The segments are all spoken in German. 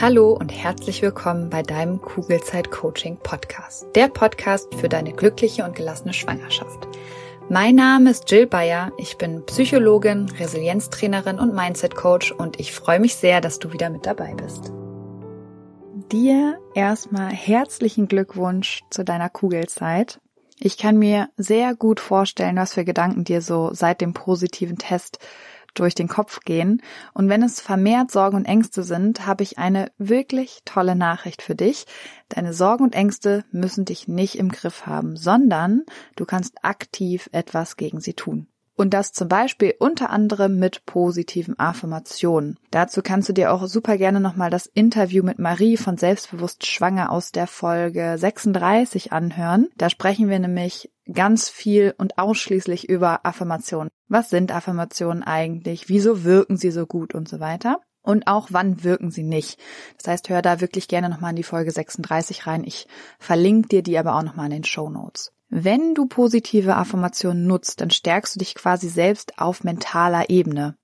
Hallo und herzlich willkommen bei deinem Kugelzeit Coaching Podcast. Der Podcast für deine glückliche und gelassene Schwangerschaft. Mein Name ist Jill Bayer. Ich bin Psychologin, Resilienztrainerin und Mindset Coach und ich freue mich sehr, dass du wieder mit dabei bist. Dir erstmal herzlichen Glückwunsch zu deiner Kugelzeit. Ich kann mir sehr gut vorstellen, was für Gedanken dir so seit dem positiven Test durch den Kopf gehen. Und wenn es vermehrt Sorgen und Ängste sind, habe ich eine wirklich tolle Nachricht für dich. Deine Sorgen und Ängste müssen dich nicht im Griff haben, sondern du kannst aktiv etwas gegen sie tun. Und das zum Beispiel unter anderem mit positiven Affirmationen. Dazu kannst du dir auch super gerne nochmal das Interview mit Marie von Selbstbewusst Schwanger aus der Folge 36 anhören. Da sprechen wir nämlich ganz viel und ausschließlich über Affirmationen. Was sind Affirmationen eigentlich? Wieso wirken sie so gut und so weiter? Und auch wann wirken sie nicht. Das heißt, hör da wirklich gerne nochmal in die Folge 36 rein. Ich verlinke dir die aber auch nochmal in den Show Notes. Wenn du positive Affirmationen nutzt, dann stärkst du dich quasi selbst auf mentaler Ebene.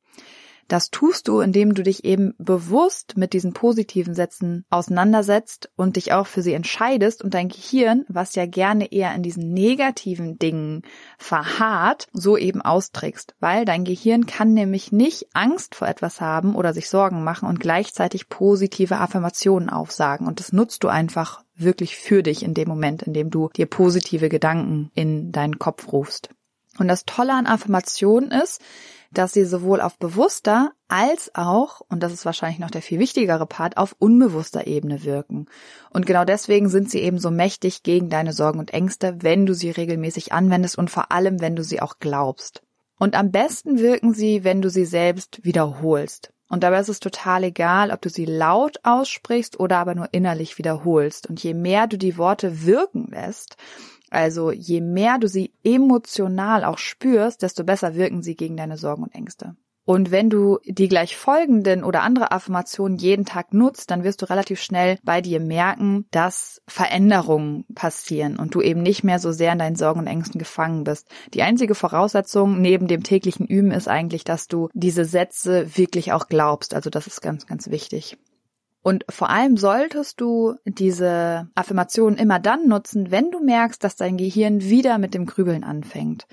Das tust du, indem du dich eben bewusst mit diesen positiven Sätzen auseinandersetzt und dich auch für sie entscheidest und dein Gehirn, was ja gerne eher in diesen negativen Dingen verharrt, so eben austrägst. Weil dein Gehirn kann nämlich nicht Angst vor etwas haben oder sich Sorgen machen und gleichzeitig positive Affirmationen aufsagen. Und das nutzt du einfach wirklich für dich in dem Moment, in dem du dir positive Gedanken in deinen Kopf rufst. Und das Tolle an Affirmationen ist, dass sie sowohl auf bewusster als auch, und das ist wahrscheinlich noch der viel wichtigere Part, auf unbewusster Ebene wirken. Und genau deswegen sind sie eben so mächtig gegen deine Sorgen und Ängste, wenn du sie regelmäßig anwendest und vor allem, wenn du sie auch glaubst. Und am besten wirken sie, wenn du sie selbst wiederholst. Und dabei ist es total egal, ob du sie laut aussprichst oder aber nur innerlich wiederholst. Und je mehr du die Worte wirken lässt, also je mehr du sie emotional auch spürst, desto besser wirken sie gegen deine Sorgen und Ängste. Und wenn du die gleich folgenden oder andere Affirmationen jeden Tag nutzt, dann wirst du relativ schnell bei dir merken, dass Veränderungen passieren und du eben nicht mehr so sehr in deinen Sorgen und Ängsten gefangen bist. Die einzige Voraussetzung neben dem täglichen Üben ist eigentlich, dass du diese Sätze wirklich auch glaubst. Also das ist ganz, ganz wichtig. Und vor allem solltest du diese Affirmation immer dann nutzen, wenn du merkst, dass dein Gehirn wieder mit dem Grübeln anfängt.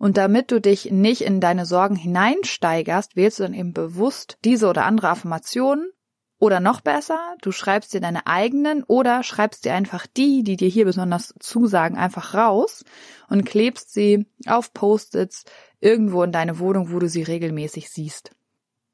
Und damit du dich nicht in deine Sorgen hineinsteigerst, wählst du dann eben bewusst diese oder andere Affirmation. Oder noch besser, du schreibst dir deine eigenen oder schreibst dir einfach die, die dir hier besonders zusagen, einfach raus und klebst sie auf Post-its irgendwo in deine Wohnung, wo du sie regelmäßig siehst.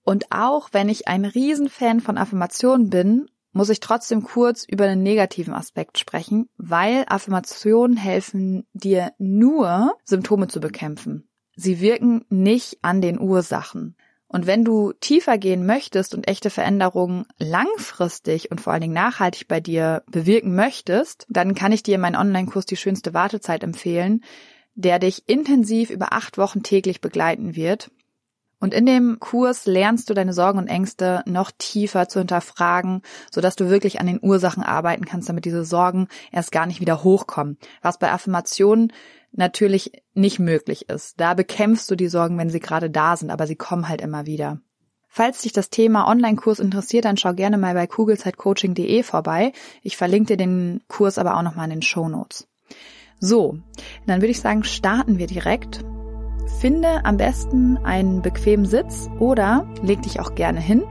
Und auch wenn ich ein Riesenfan von Affirmationen bin, muss ich trotzdem kurz über den negativen Aspekt sprechen, weil Affirmationen helfen dir nur, Symptome zu bekämpfen. Sie wirken nicht an den Ursachen. Und wenn du tiefer gehen möchtest und echte Veränderungen langfristig und vor allen Dingen nachhaltig bei dir bewirken möchtest, dann kann ich dir meinen Online-Kurs Die schönste Wartezeit empfehlen, der dich intensiv über acht Wochen täglich begleiten wird und in dem Kurs lernst du deine Sorgen und Ängste noch tiefer zu hinterfragen, sodass du wirklich an den Ursachen arbeiten kannst, damit diese Sorgen erst gar nicht wieder hochkommen. Was bei Affirmationen natürlich nicht möglich ist. Da bekämpfst du die Sorgen, wenn sie gerade da sind, aber sie kommen halt immer wieder. Falls dich das Thema Online-Kurs interessiert, dann schau gerne mal bei kugelzeitcoaching.de vorbei. Ich verlinke dir den Kurs aber auch nochmal in den Show Notes. So, dann würde ich sagen, starten wir direkt. Finde am besten einen bequemen Sitz oder leg dich auch gerne hin.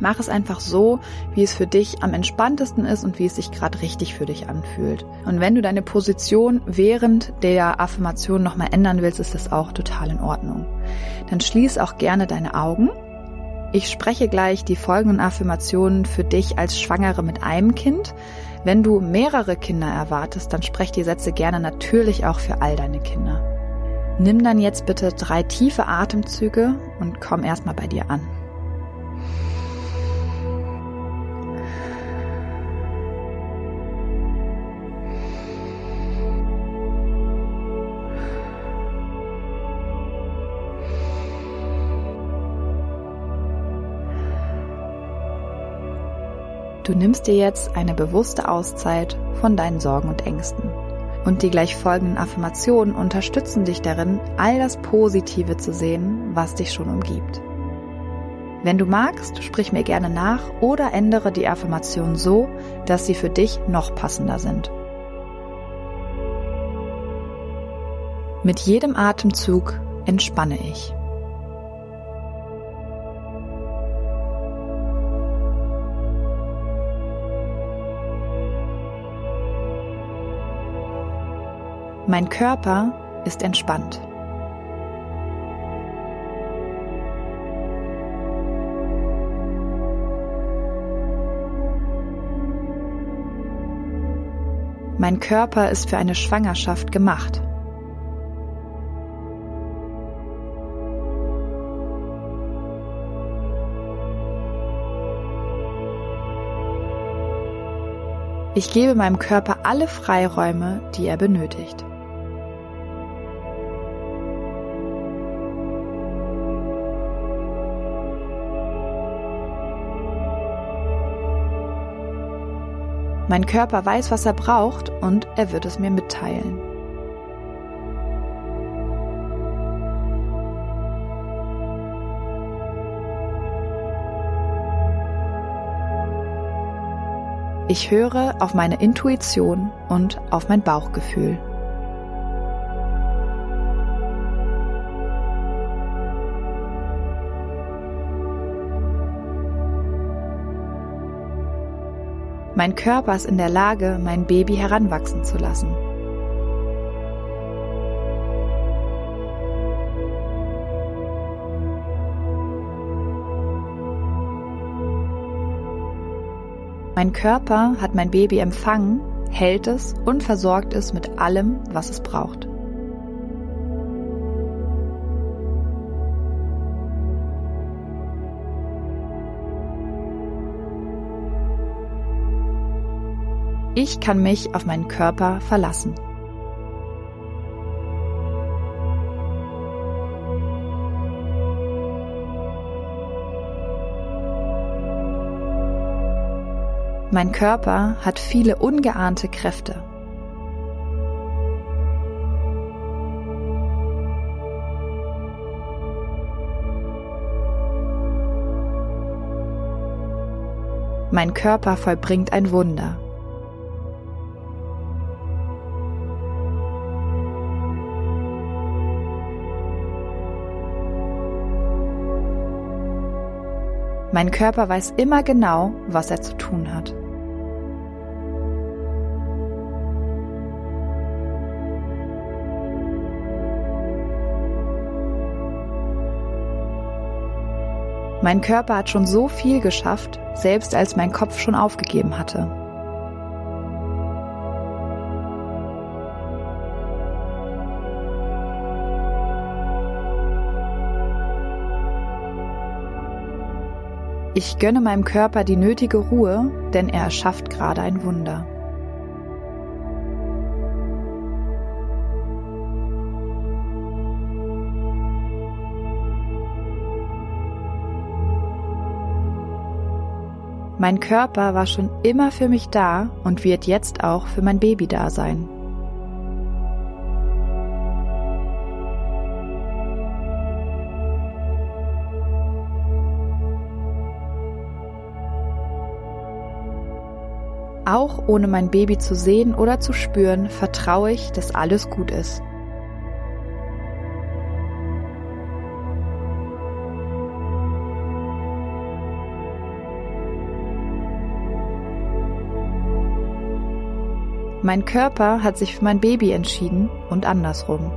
Mach es einfach so, wie es für dich am entspanntesten ist und wie es sich gerade richtig für dich anfühlt. Und wenn du deine Position während der Affirmation nochmal ändern willst, ist das auch total in Ordnung. Dann schließ auch gerne deine Augen. Ich spreche gleich die folgenden Affirmationen für dich als Schwangere mit einem Kind. Wenn du mehrere Kinder erwartest, dann sprech die Sätze gerne natürlich auch für all deine Kinder. Nimm dann jetzt bitte drei tiefe Atemzüge und komm erstmal bei dir an. Du nimmst dir jetzt eine bewusste Auszeit von deinen Sorgen und Ängsten. Und die gleich folgenden Affirmationen unterstützen dich darin, all das Positive zu sehen, was dich schon umgibt. Wenn du magst, sprich mir gerne nach oder ändere die Affirmation so, dass sie für dich noch passender sind. Mit jedem Atemzug entspanne ich. Mein Körper ist entspannt. Mein Körper ist für eine Schwangerschaft gemacht. Ich gebe meinem Körper alle Freiräume, die er benötigt. Mein Körper weiß, was er braucht und er wird es mir mitteilen. Ich höre auf meine Intuition und auf mein Bauchgefühl. Mein Körper ist in der Lage, mein Baby heranwachsen zu lassen. Mein Körper hat mein Baby empfangen, hält es und versorgt es mit allem, was es braucht. Ich kann mich auf meinen Körper verlassen. Mein Körper hat viele ungeahnte Kräfte. Mein Körper vollbringt ein Wunder. Mein Körper weiß immer genau, was er zu tun hat. Mein Körper hat schon so viel geschafft, selbst als mein Kopf schon aufgegeben hatte. Ich gönne meinem Körper die nötige Ruhe, denn er erschafft gerade ein Wunder. Mein Körper war schon immer für mich da und wird jetzt auch für mein Baby da sein. Ohne mein Baby zu sehen oder zu spüren, vertraue ich, dass alles gut ist. Mein Körper hat sich für mein Baby entschieden und andersrum.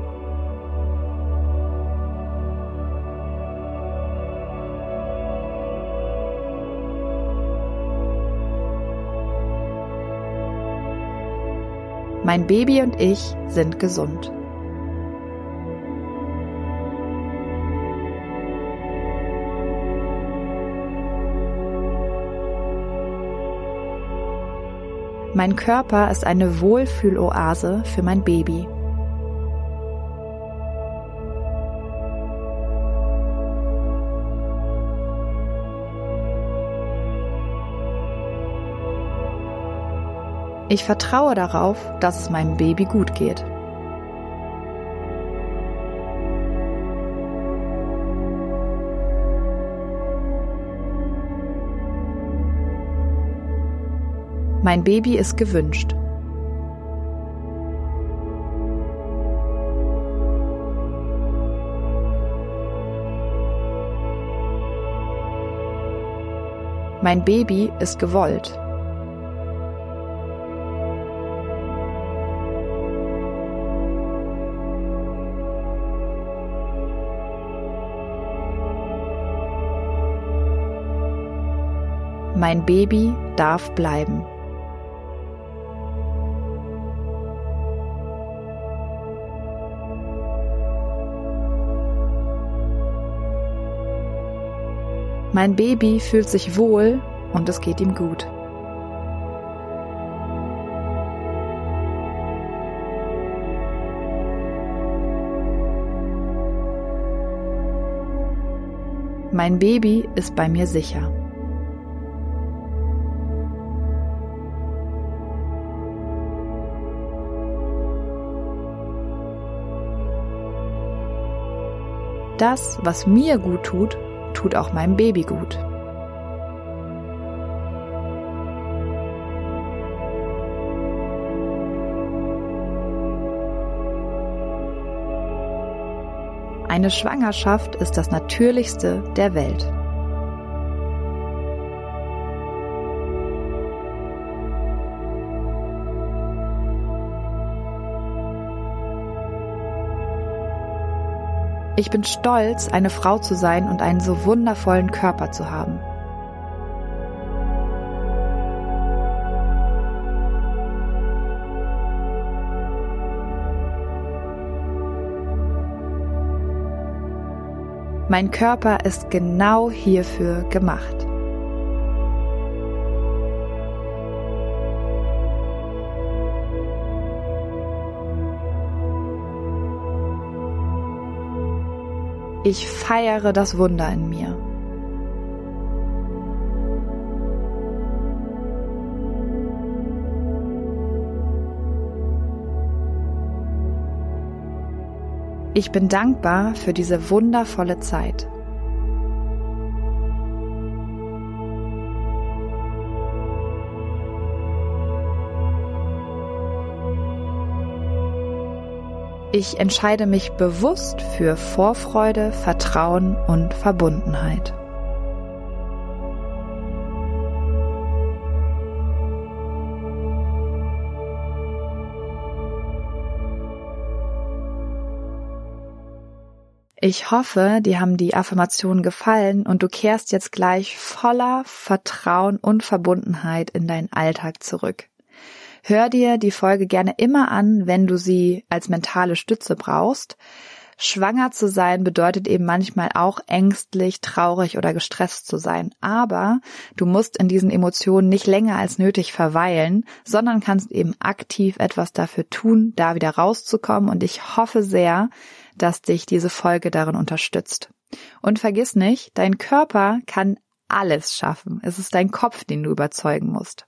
Mein Baby und ich sind gesund. Mein Körper ist eine Wohlfühloase für mein Baby. Ich vertraue darauf, dass es meinem Baby gut geht. Mein Baby ist gewünscht. Mein Baby ist gewollt. Mein Baby darf bleiben. Mein Baby fühlt sich wohl und es geht ihm gut. Mein Baby ist bei mir sicher. Das, was mir gut tut, tut auch meinem Baby gut. Eine Schwangerschaft ist das Natürlichste der Welt. Ich bin stolz, eine Frau zu sein und einen so wundervollen Körper zu haben. Mein Körper ist genau hierfür gemacht. Ich feiere das Wunder in mir. Ich bin dankbar für diese wundervolle Zeit. Ich entscheide mich bewusst für Vorfreude, Vertrauen und Verbundenheit. Ich hoffe, dir haben die Affirmationen gefallen und du kehrst jetzt gleich voller Vertrauen und Verbundenheit in deinen Alltag zurück. Hör dir die Folge gerne immer an, wenn du sie als mentale Stütze brauchst. Schwanger zu sein bedeutet eben manchmal auch ängstlich, traurig oder gestresst zu sein. Aber du musst in diesen Emotionen nicht länger als nötig verweilen, sondern kannst eben aktiv etwas dafür tun, da wieder rauszukommen. Und ich hoffe sehr, dass dich diese Folge darin unterstützt. Und vergiss nicht, dein Körper kann alles schaffen. Es ist dein Kopf, den du überzeugen musst.